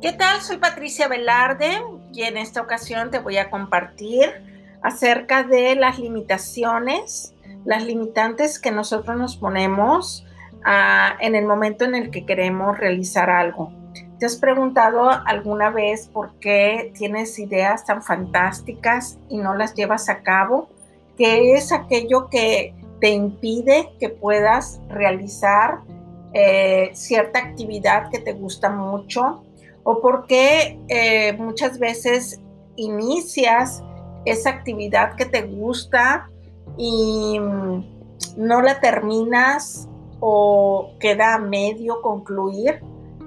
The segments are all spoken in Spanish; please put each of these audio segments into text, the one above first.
¿Qué tal? Soy Patricia Velarde y en esta ocasión te voy a compartir acerca de las limitaciones, las limitantes que nosotros nos ponemos ah, en el momento en el que queremos realizar algo. ¿Te has preguntado alguna vez por qué tienes ideas tan fantásticas y no las llevas a cabo? ¿Qué es aquello que te impide que puedas realizar eh, cierta actividad que te gusta mucho? O por qué eh, muchas veces inicias esa actividad que te gusta y mm, no la terminas o queda a medio concluir.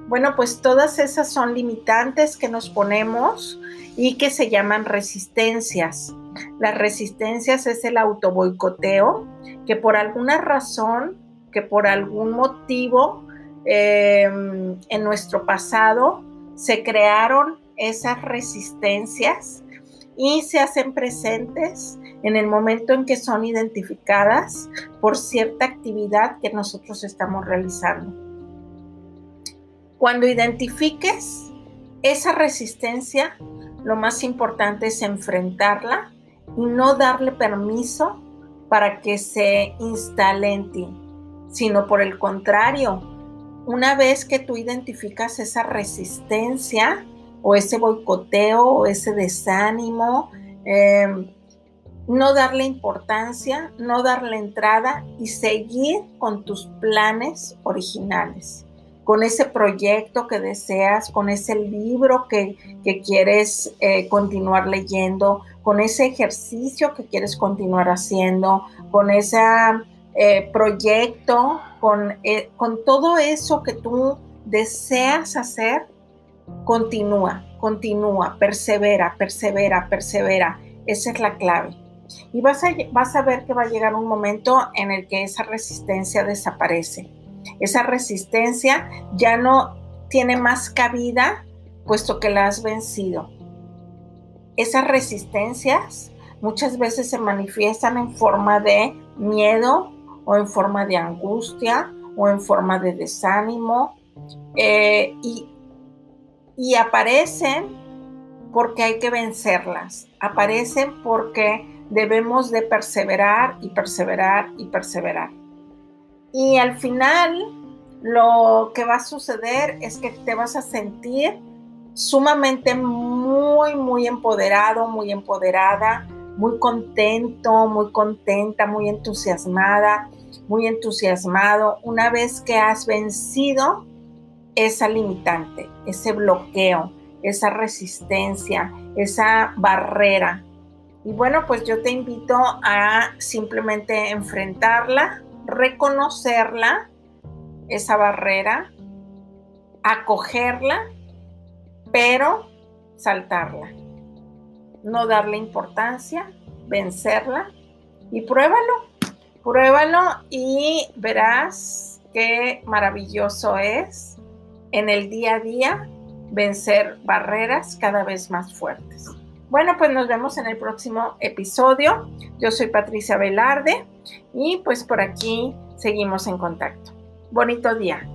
Bueno, pues todas esas son limitantes que nos ponemos y que se llaman resistencias. Las resistencias es el autoboicoteo, que por alguna razón, que por algún motivo em, en nuestro pasado se crearon esas resistencias y se hacen presentes en el momento en que son identificadas por cierta actividad que nosotros estamos realizando. Cuando identifiques esa resistencia, lo más importante es enfrentarla y no darle permiso para que se instale en ti, sino por el contrario, una vez que tú identificas esa resistencia o ese boicoteo o ese desánimo, em, no darle importancia, no darle entrada y seguir con tus planes originales, con ese proyecto que deseas, con ese libro que, quieres eh, continuar leyendo, con ese ejercicio que quieres continuar haciendo, con ese eh, proyecto eh, con, todo eso que tú deseas hacer, continúa, continúa, persevera, persevera, persevera. Esa es la clave. Y vas a, vas a ver que va a llegar un momento en el que esa resistencia desaparece. Esa resistencia ya no tiene más cabida puesto que la has vencido. Esas resistencias muchas veces se manifiestan en forma de miedo, o en forma de angustia o en forma de desánimo eh, y, y aparecen porque hay que vencerlas, aparecen porque debemos de perseverar y perseverar y perseverar. Y al final lo que va a suceder es que te vas a sentir sumamente muy, muy empoderado, muy empoderada, muy contento, muy contenta, muy entusiasmada, muy entusiasmado una vez que has vencido esa limitante, ese bloqueo, esa resistencia, esa barrera. Y bueno, pues yo te invito a simplemente enfrentarla, reconocerla, esa barrera, acogerla, pero saltarla no darle importancia, vencerla y pruébalo, pruébalo y verás qué maravilloso es en el día a día vencer barreras cada vez más fuertes. Bueno, pues nos vemos en el próximo episodio. Yo soy Patricia Velarde y pues por aquí seguimos en contacto. Bonito día.